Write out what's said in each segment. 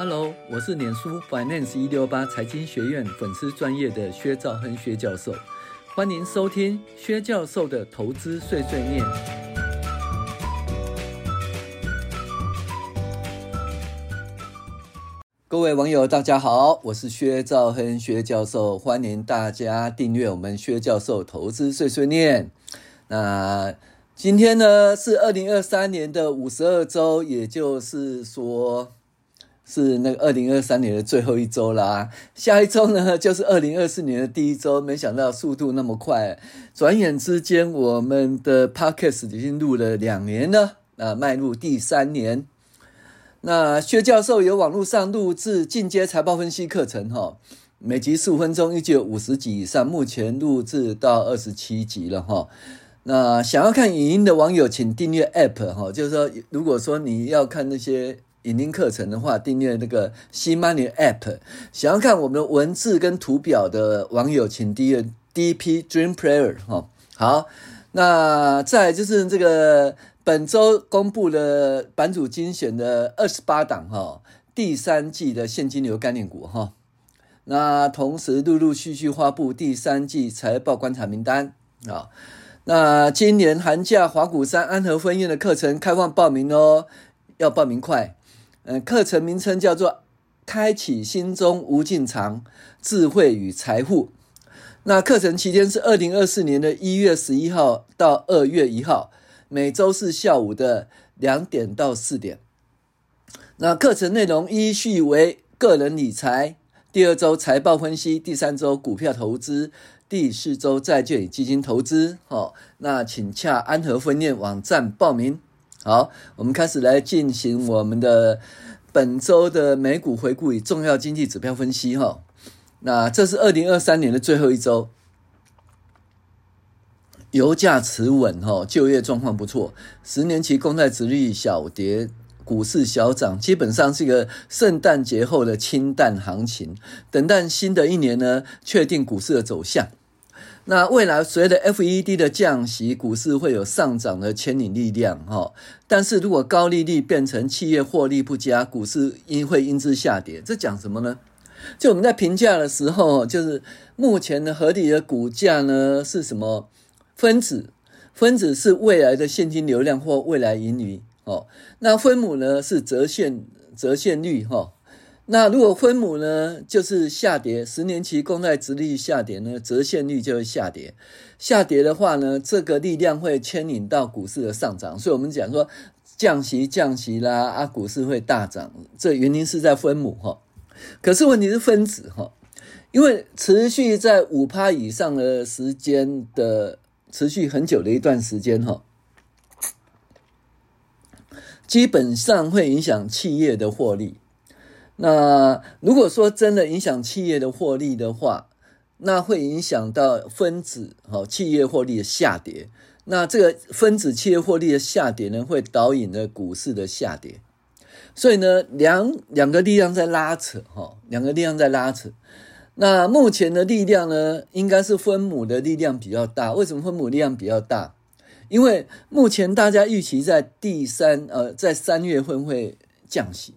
Hello，我是脸书 Finance 一六八财经学院粉丝专业的薛兆亨薛教授，欢迎收听薛教授的投资碎碎念。各位网友，大家好，我是薛兆亨薛教授，欢迎大家订阅我们薛教授投资碎碎念。那今天呢是二零二三年的五十二周，也就是说。是那个二零二三年的最后一周啦，下一周呢就是二零二四年的第一周。没想到速度那么快，转眼之间我们的 Podcast 已经录了两年了，啊，迈入第三年。那薛教授有网络上录制进阶财报分析课程哈，每集十五分钟，预计有五十集以上，目前录制到二十七集了哈。那想要看影音的网友，请订阅 App 哈，就是说，如果说你要看那些。影音课程的话，订阅那个 CMoney App。想要看我们的文字跟图表的网友，请订阅 DP Dream Player 哈。好，那再就是这个本周公布的版主精选的二十八档哈，第三季的现金流概念股哈。那同时陆陆续续发布第三季财报观察名单啊。那今年寒假华谷山安和分院的课程开放报名哦，要报名快。嗯，课程名称叫做“开启心中无尽藏智慧与财富”。那课程期间是二零二四年的一月十一号到二月一号，每周四下午的两点到四点。那课程内容依序为个人理财，第二周财报分析，第三周股票投资，第四周债券与基金投资。好，那请洽安和分院网站报名。好，我们开始来进行我们的本周的美股回顾与重要经济指标分析哈。那这是二零二三年的最后一周，油价持稳哈，就业状况不错，十年期公债殖率小跌，股市小涨，基本上是一个圣诞节后的清淡行情。等待新的一年呢，确定股市的走向。那未来随着 FED 的降息，股市会有上涨的牵引力量哈。但是如果高利率变成企业获利不佳，股市因会因之下跌。这讲什么呢？就我们在评价的时候，就是目前的合理的股价呢是什么？分子，分子是未来的现金流量或未来盈余哦。那分母呢是折现折现率哈。那如果分母呢，就是下跌，十年期公债殖利率下跌呢，折现率就会下跌。下跌的话呢，这个力量会牵引到股市的上涨。所以我们讲说降息降息啦，啊，股市会大涨。这原因是在分母哈，可是问题是分子哈，因为持续在五趴以上的时间的持续很久的一段时间哈，基本上会影响企业的获利。那如果说真的影响企业的获利的话，那会影响到分子哈企业获利的下跌。那这个分子企业获利的下跌呢，会导引了股市的下跌。所以呢，两两个力量在拉扯哈，两个力量在拉扯。那目前的力量呢，应该是分母的力量比较大。为什么分母力量比较大？因为目前大家预期在第三呃，在三月份会降息，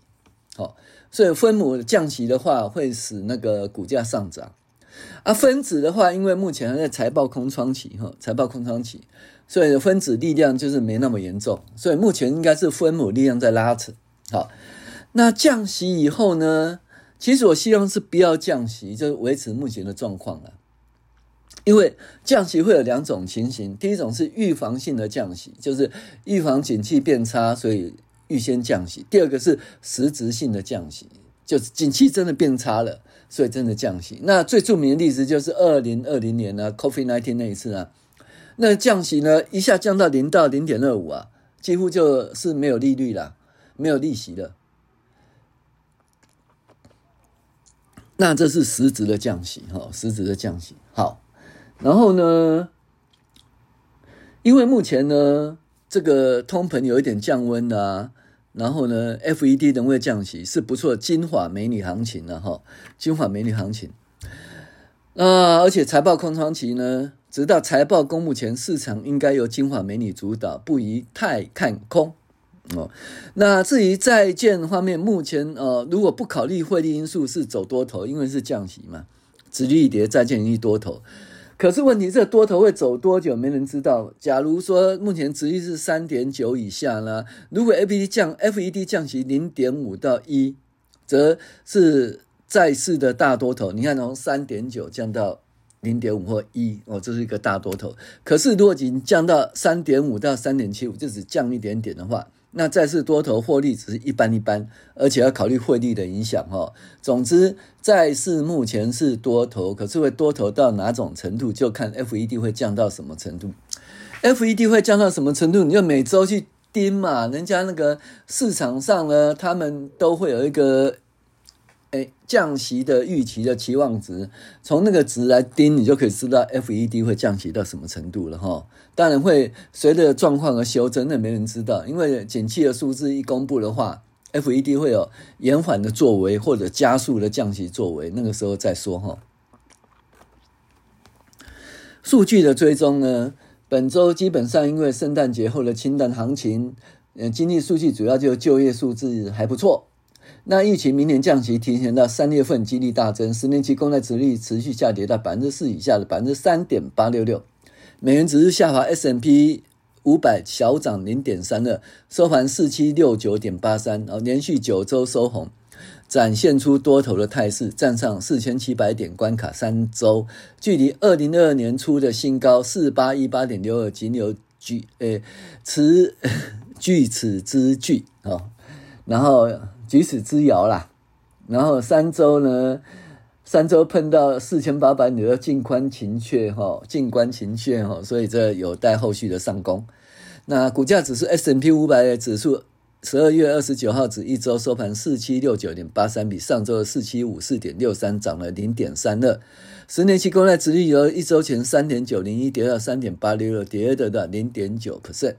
好。所以分母降息的话，会使那个股价上涨。而分子的话，因为目前还在财报空窗期，哈，财报空窗期，所以分子力量就是没那么严重。所以目前应该是分母力量在拉扯。好，那降息以后呢？其实我希望是不要降息，就是维持目前的状况了。因为降息会有两种情形，第一种是预防性的降息，就是预防景气变差，所以。预先降息，第二个是实质性的降息，就是景气真的变差了，所以真的降息。那最著名的例子就是二零二零年呢，COVID-19 那一次啊，那降息呢一下降到零到零点二五啊，几乎就是没有利率了，没有利息了。那这是实质的降息哈，实质的降息。好，然后呢，因为目前呢，这个通膨有一点降温啊。然后呢，FED 仍未降息，是不错金发美女行情了哈，金发美女行情。那而且财报空窗期呢，直到财报公布前，市场应该由金发美女主导，不宜太看空哦。那至于债券方面，目前呃，如果不考虑汇率因素，是走多头，因为是降息嘛，殖利率跌，债券一多头。可是问题，这多头会走多久？没人知道。假如说目前殖利率是三点九以下呢？如果 FED 降，FED 降息零点五到一，则是债市的大多头。你看，从三点九降到。零点五或一哦，这是一个大多头。可是如果仅降到三点五到三点七五，就只降一点点的话，那债市多头获利只是一般一般，而且要考虑汇率的影响哈。总之，债市目前是多头，可是会多头到哪种程度，就看 FED 会降到什么程度。FED 会降到什么程度，你就每周去盯嘛。人家那个市场上呢，他们都会有一个。哎，降息的预期的期望值，从那个值来盯，你就可以知道 FED 会降息到什么程度了哈。当然会随着状况而修正，那没人知道，因为景气的数字一公布的话，FED 会有延缓的作为或者加速的降息作为，那个时候再说哈。数据的追踪呢，本周基本上因为圣诞节后的清淡行情，呃，经济数据主要就就业数字还不错。那预期明年降息提前到三月份，几率大增。十年期公债殖率持续下跌到百分之四以下的百分之三点八六六，美元指数下滑，S M P 五百小涨零点三二，收盘四七六九点八三，哦，连续九周收红，展现出多头的态势，站上四千七百点关卡三周，距离二零二二年初的新高四八一八点六二仅有距诶，此距 此之距哦，然后。举此之遥啦，然后三周呢，三周碰到四千八百点的静观情阙哈，静观情阙哈，所以这有待后续的上攻。那股价指数 S&P 五百指数十二月二十九号指一周收盘四七六九点八三，比上周的四七五四点六三涨了零点三二。十年期公债殖利率由一周前三点九零一跌到三点八六六，跌的的零点九 percent。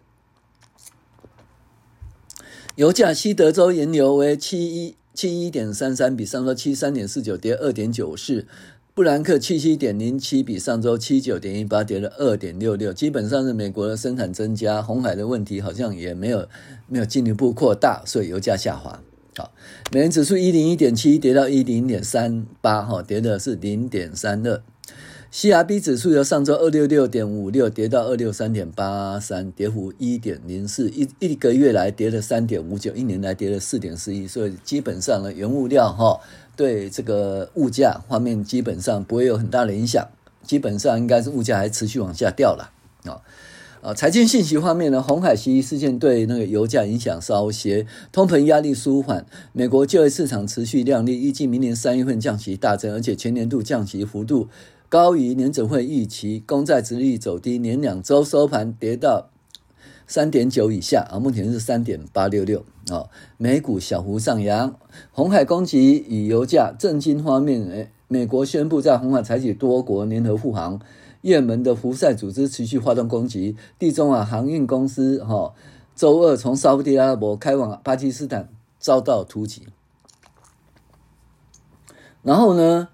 油价西德州原油为七一七一点三三，比上周七三点四九跌二点九四。布兰克七七点零七，比上周七九点一八跌了二点六六。基本上是美国的生产增加，红海的问题好像也没有没有进一步扩大，所以油价下滑。好，美元指数一零一点七跌到一零点三八，哈，跌的是零点三二。CRB 指数由上周二六六点五六跌到二六三点八三，跌幅一点零四，一一个月来跌了三点五九，一年来跌了四点四一，所以基本上呢，原物料哈对这个物价方面基本上不会有很大的影响，基本上应该是物价还持续往下掉了啊啊！财经信息方面呢，红海袭击事件对那个油价影响稍些，通膨压力舒缓，美国就业市场持续亮丽，预计明年三月份降息大增，而且全年度降息幅度。高于年准会预期，公债殖率走低，连两周收盘跌到三点九以下啊，目前是三点八六六啊。美股小幅上扬，红海攻击与油价。政经方面，诶，美国宣布在红海采取多国联合护航，也门的胡塞组织持续发动攻击，地中海航运公司哈，周二从沙乌地阿拉伯开往巴基斯坦遭到突袭，然后呢？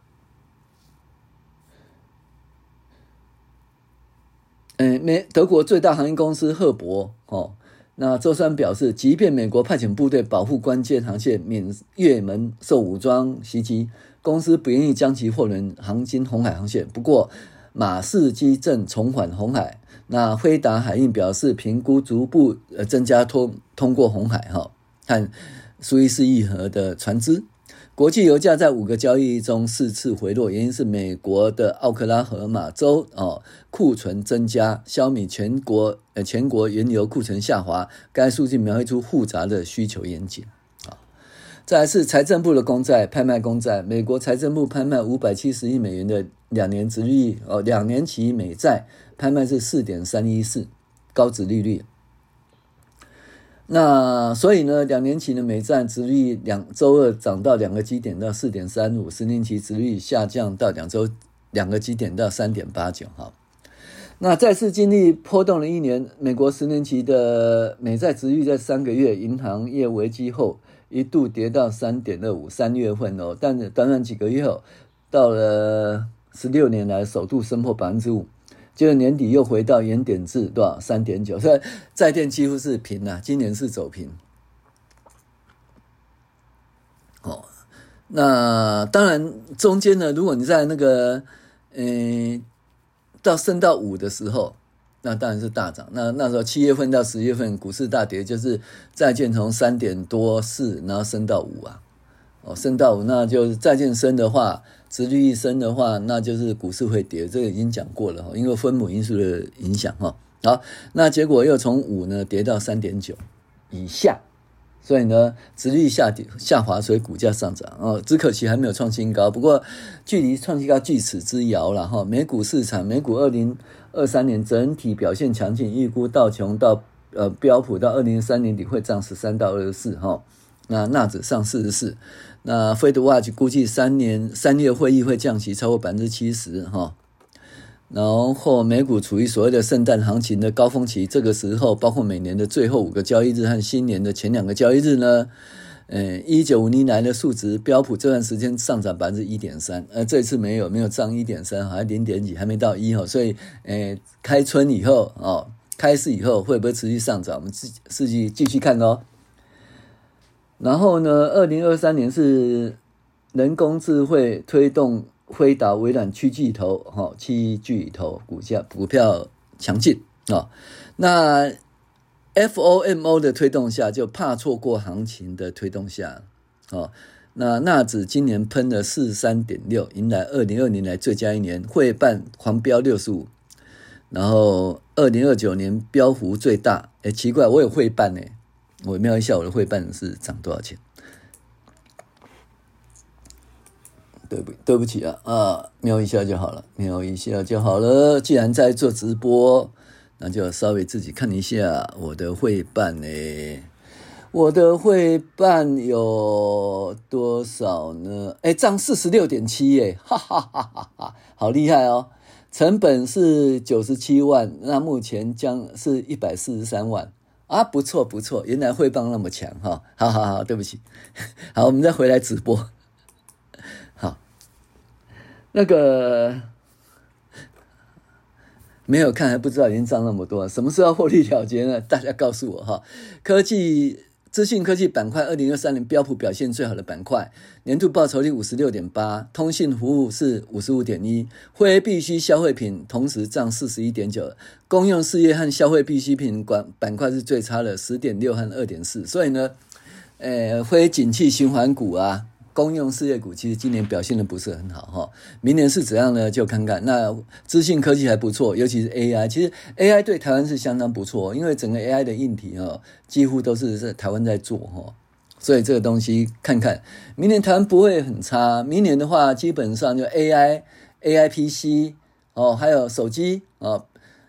嗯，美德国最大航运公司赫伯哦，那周三表示，即便美国派遣部队保护关键航线，免越门受武装袭击，公司不愿意将其货轮航经红海航线。不过，马士基正重返红海。那辉达海运表示，评估逐步呃增加通通过红海哈，和苏伊士运河的船只。国际油价在五个交易中四次回落，原因是美国的奥克拉荷马州哦库存增加，消弭全国呃全国原油库存下滑。该数据描绘出复杂的需求严谨啊。再来是财政部的公债拍卖公债，美国财政部拍卖五百七十亿美元的两年殖利率哦两年期美债，拍卖是四点三一四，高值利率。那所以呢，两年期的美债殖率两周二涨到两个基点到四点三五，十年期殖率下降到两周两个基点到三点八九哈。那再次经历波动了一年，美国十年期的美债殖率在三个月银行业危机后一度跌到三点二五，三月份哦，但是短短几个月后，到了十六年来首度升破百分之五。结果年底又回到原点至多少三点九，所以债券几乎是平了，今年是走平。哦，那当然中间呢，如果你在那个嗯、到升到五的时候。那当然是大涨。那那时候七月份到十月份股市大跌，就是债券从三点多四，然后升到五啊，升到五，那就是债券升的话，殖利率升的话，那就是股市会跌。这个已经讲过了哈，因为分母因素的影响哈。好，那结果又从五呢跌到三点九以下。所以呢，殖利率下跌下滑，所以股价上涨哦。只可惜还没有创新高，不过距离创新高咫尺之遥了哈。美股市场，美股二零二三年整体表现强劲，预估道琼到呃标普到二零三年底会涨十三到二十四哈。那纳指上四十四，那 FedWatch 估计三年三月会议会降息超过百分之七十哈。然后美股处于所谓的圣诞行情的高峰期，这个时候包括每年的最后五个交易日和新年的前两个交易日呢，呃，一九五零年的数值，标普这段时间上涨百分之一点三，呃，这次没有没有涨一点三，好像零点几，还没到一哈，所以，呃，开春以后哦，开市以后会不会持续上涨？我们自己自己继续看哦。然后呢，二零二三年是人工智慧推动。辉达、微软七巨头，哈，七巨头股价股票强劲啊。那 FOMO 的推动下，就怕错过行情的推动下，哦，那纳指今年喷了四十三点六，迎来二零二零年来最佳一年，费半狂飙六十五，然后二零二九年飙幅最大。哎，奇怪，我有费半呢，我瞄一下我的会办是涨多少钱？对不对不起啊啊，瞄一下就好了，瞄一下就好了。既然在做直播，那就稍微自己看一下我的会办呢。我的会办有多少呢？哎，涨四十六点七耶，哈哈哈哈哈，好厉害哦！成本是九十七万，那目前将是一百四十三万啊，不错不错，原来会办那么强哈，好好好，对不起，好，我们再回来直播。好那个没有看还不知道已经涨那么多，什么时候获利了结呢？大家告诉我哈。科技资讯科技板块，二零二三年标普表现最好的板块，年度报酬率五十六点八，通信服务是五十五点一，非必需消费品同时涨四十一点九，公用事业和消费必需品管板块是最差的十点六和二点四，所以呢，呃，非景气循环股啊。公用事业股其实今年表现的不是很好哈，明年是怎样呢？就看看。那资讯科技还不错，尤其是 AI，其实 AI 对台湾是相当不错，因为整个 AI 的硬体哈，几乎都是在台湾在做哈，所以这个东西看看，明年台湾不会很差。明年的话，基本上就 AI、AI PC 哦，还有手机啊，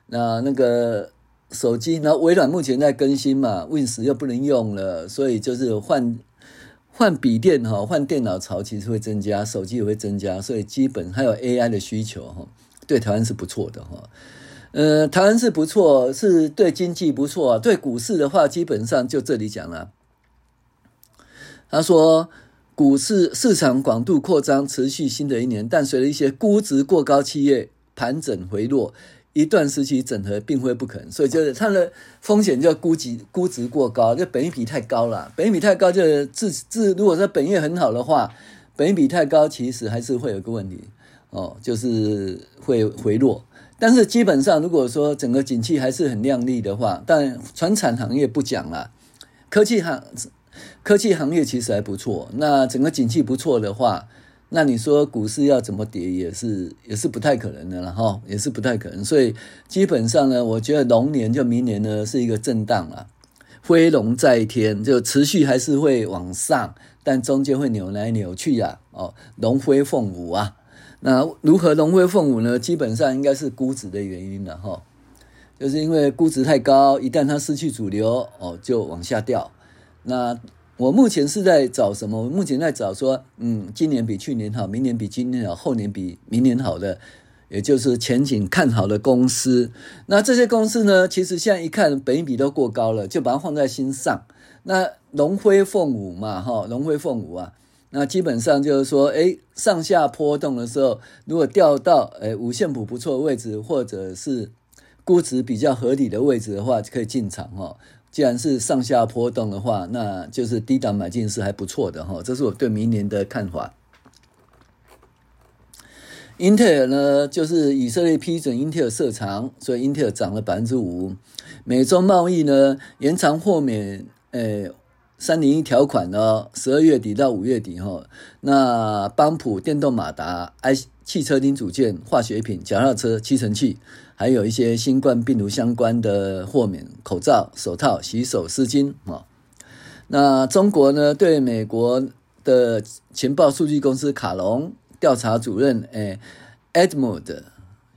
那那个手机，然后微软目前在更新嘛，Win 十又不能用了，所以就是换。换笔电哈，换电脑潮其实会增加，手机也会增加，所以基本还有 AI 的需求哈，对台湾是不错的哈。呃，台湾是不错，是对经济不错，对股市的话，基本上就这里讲了。他说，股市市场广度扩张持续新的一年，但随着一些估值过高企业盘整回落。一段时期整合并非不可能，所以就是它的风险就估值估值过高，就本益比太高了。本益比太高就是自自，如果说本业很好的话，本益比太高其实还是会有个问题哦，就是会回落。但是基本上如果说整个景气还是很亮丽的话，但传产行业不讲了，科技行科技行业其实还不错。那整个景气不错的话。那你说股市要怎么跌也是也是不太可能的了哈，也是不太可能。所以基本上呢，我觉得龙年就明年呢是一个震荡了，飞龙在天，就持续还是会往上，但中间会扭来扭去呀。哦，龙飞凤舞啊，那如何龙飞凤舞呢？基本上应该是估值的原因了哈，就是因为估值太高，一旦它失去主流哦，就往下掉。那我目前是在找什么？我目前在找说，嗯，今年比去年好，明年比今年好，后年比明年好的，也就是前景看好的公司。那这些公司呢，其实现在一看，本比都过高了，就把它放在心上。那龙飞凤舞嘛，哈，龙飞凤舞啊。那基本上就是说，哎，上下波动的时候，如果掉到哎五线谱不错的位置，或者是估值比较合理的位置的话，就可以进场哈。既然是上下波动的话，那就是低档买进是还不错的哈。这是我对明年的看法。英特尔呢，就是以色列批准英特尔设厂，所以英特尔涨了百分之五。美中贸易呢，延长豁免，诶，三零一条款呢，十二月底到五月底哈。那邦普电动马达、i 汽车零组件、化学品、脚踏车、吸尘器，还有一些新冠病毒相关的豁免，口罩、手套、洗手湿巾啊。那中国呢，对美国的情报数据公司卡隆。调查主任诶，Edmund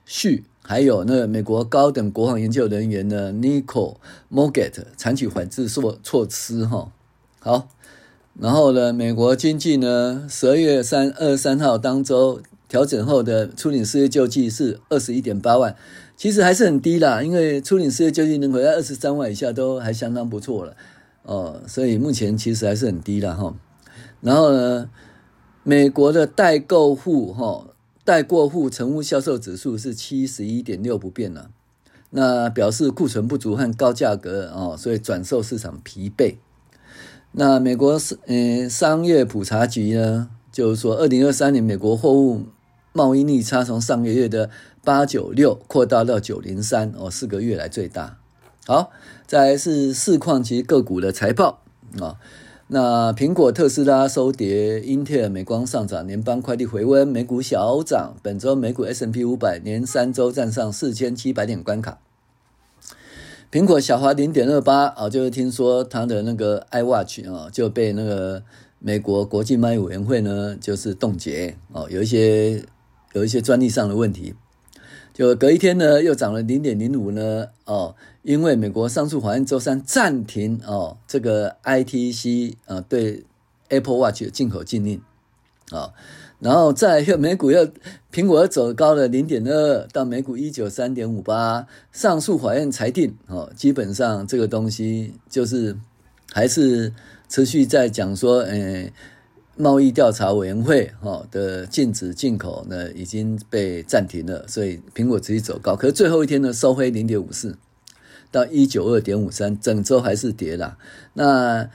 旭，还有那美国高等国防研究人员呢，Nicole Mogget 采取反制措措施哈。好，然后呢，美国经济呢，十二月三二十三号当周调整后的初领失业救济是二十一点八万，其实还是很低啦，因为初领失业救济能回在二十三万以下都还相当不错了哦，所以目前其实还是很低了哈。然后呢，美国的代购户哈，待过户成屋销售指数是七十一点六不变了，那表示库存不足和高价格哦，所以转售市场疲惫。那美国是嗯商业普查局呢，就是说二零二三年美国货物贸易逆差从上个月的八九六扩大到九零三哦，四个月来最大。好，再来是市况及个股的财报啊。那苹果、特斯拉收跌，英特尔、美光上涨，联邦快递回温，美股小涨。本周美股 S&P 五百连三周站上四千七百点关卡。苹果小滑零点二八啊，就是听说它的那个 iWatch 啊就被那个美国国际贸易委员会呢就是冻结哦，有一些有一些专利上的问题。就隔一天呢，又涨了零点零五呢，哦，因为美国上诉法院周三暂停哦，这个 ITC 啊对 Apple Watch 的进口禁令，啊，然后再又美股又苹果又走高了零点二到美股一九三点五八，上诉法院裁定哦，基本上这个东西就是还是持续在讲说，诶。贸易调查委员会哈的禁止进口呢已经被暂停了，所以苹果直接走高，可是最后一天呢收黑零点五四到一九二点五三，整周还是跌了。那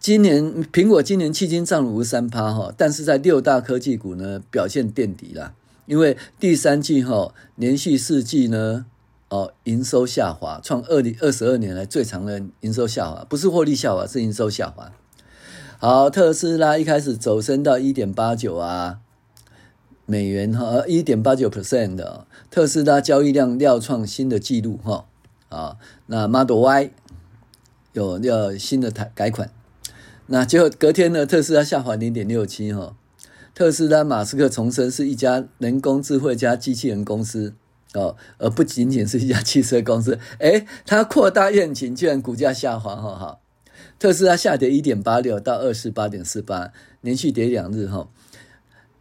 今年苹果今年迄今涨了五十三趴哈，但是在六大科技股呢表现垫底啦，因为第三季哈连续四季呢哦营收下滑，创二零二十二年来最长的营收下滑，不是获利下滑，是营收下滑。好，特斯拉一开始走升到一点八九啊美元哈，一点八九 percent 的特斯拉交易量料创新的纪录哈啊，那 Model Y 有要新的改改款，那结果隔天呢，特斯拉下滑零点六七哈，特斯拉马斯克重申是一家人工智慧加机器人公司哦，而不仅仅是一家汽车公司，诶，它扩大愿景，居然股价下滑哈哈。特斯拉下跌一点八六到二十八点四八，连续跌两日哈。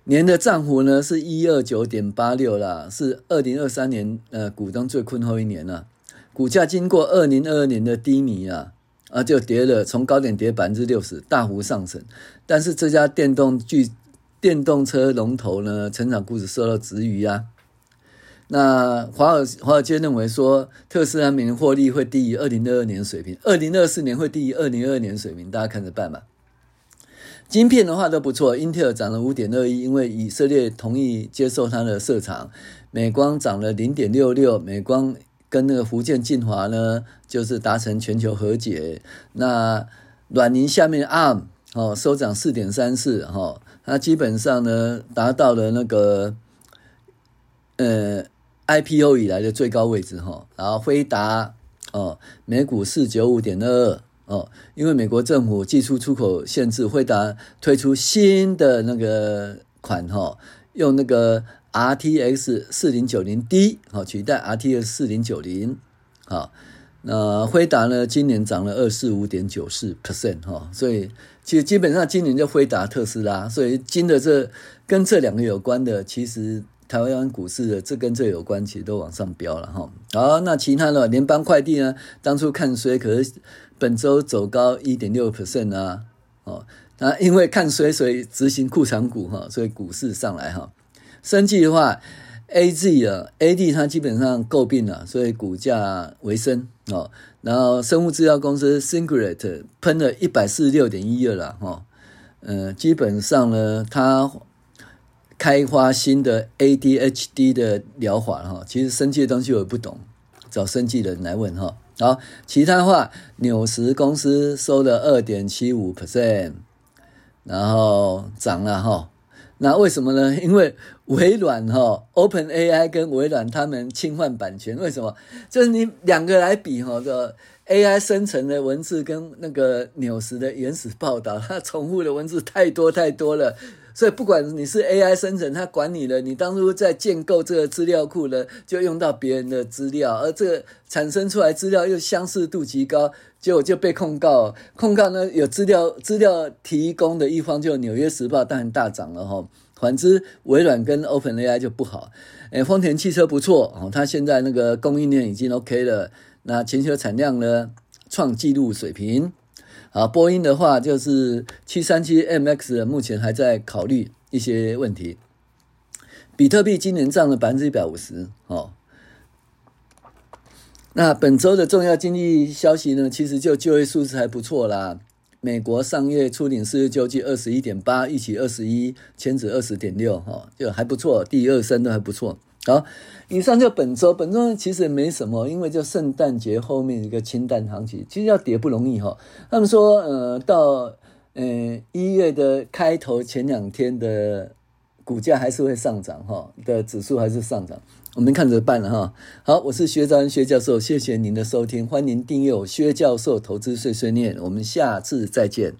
年的涨幅呢是一二九点八六啦，是二零二三年呃股东最困惑一年了。股价经过二零二二年的低迷啊啊就跌了，从高点跌百分之六十，大幅上升。但是这家电动巨电动车龙头呢，成长股指受到质疑啊。那华尔华尔街认为说，特斯拉明年获利会低于二零二二年水平，二零二四年会低于二零二二年水平，大家看着办吧。晶片的话都不错，英特尔涨了五点二一，因为以色列同意接受它的设厂。美光涨了零点六六，美光跟那个福建晋华呢，就是达成全球和解。那软银下面 ARM 哦收涨四点三四哈，它基本上呢达到了那个呃。IPO 以来的最高位置哈，然后辉达哦，每股四九五点二二哦，因为美国政府技术出口限制，辉达推出新的那个款哈，用那个 RTX 四零九零 D 好取代 RTX 四零九零好，那辉达呢今年涨了二四五点九四 percent 哈，所以其实基本上今年就辉达特斯拉，所以今的这跟这两个有关的其实。台湾股市的这跟这有关，其实都往上飙了哈。好，那其他的联邦快递呢？当初看衰，可是本周走高一点六 percent 啊。哦，那，因为看衰，所以执行库藏股哈，所以股市上来哈。生技的话，A Z 啊，A D 它基本上诟病了，所以股价微升哦。然后生物制药公司 s i n g r e t 喷了一百四十六点一二了哈，嗯，基本上呢，它开发新的 A D H D 的疗法哈。其实生技的东西我也不懂，找生技的人来问哈。好，其他的话，纽时公司收了二点七五 percent。然后涨了哈，那为什么呢？因为微软哈，Open AI 跟微软他们侵犯版权，为什么？就是你两个来比哈，这 AI 生成的文字跟那个纽时的原始报道，它重复的文字太多太多了。所以不管你是 AI 生成，它管你了。你当初在建构这个资料库呢，就用到别人的资料，而这个产生出来资料又相似度极高，结果就被控告。控告呢，有资料资料提供的一方就《纽约时报》当然大涨了哈。反之，微软跟 OpenAI 就不好。诶，丰田汽车不错哦，它现在那个供应链已经 OK 了，那全球产量呢创纪录水平。啊，波音的话就是七三七 MX，目前还在考虑一些问题。比特币今年涨了百分之一百五十，哦。那本周的重要经济消息呢，其实就就业数字还不错啦。美国上月初领失业救济二十一点八，预期二十一，前值二十点六，哈，就还不错，第二升都还不错。好，以上就本周，本周其实没什么，因为就圣诞节后面一个清淡行情，其实要跌不容易哈。他们说，呃，到呃一月的开头前两天的股价还是会上涨哈，的指数还是上涨，我们看着办了哈。好，我是薛兆亨薛教授，谢谢您的收听，欢迎订阅我薛教授投资碎碎念，我们下次再见。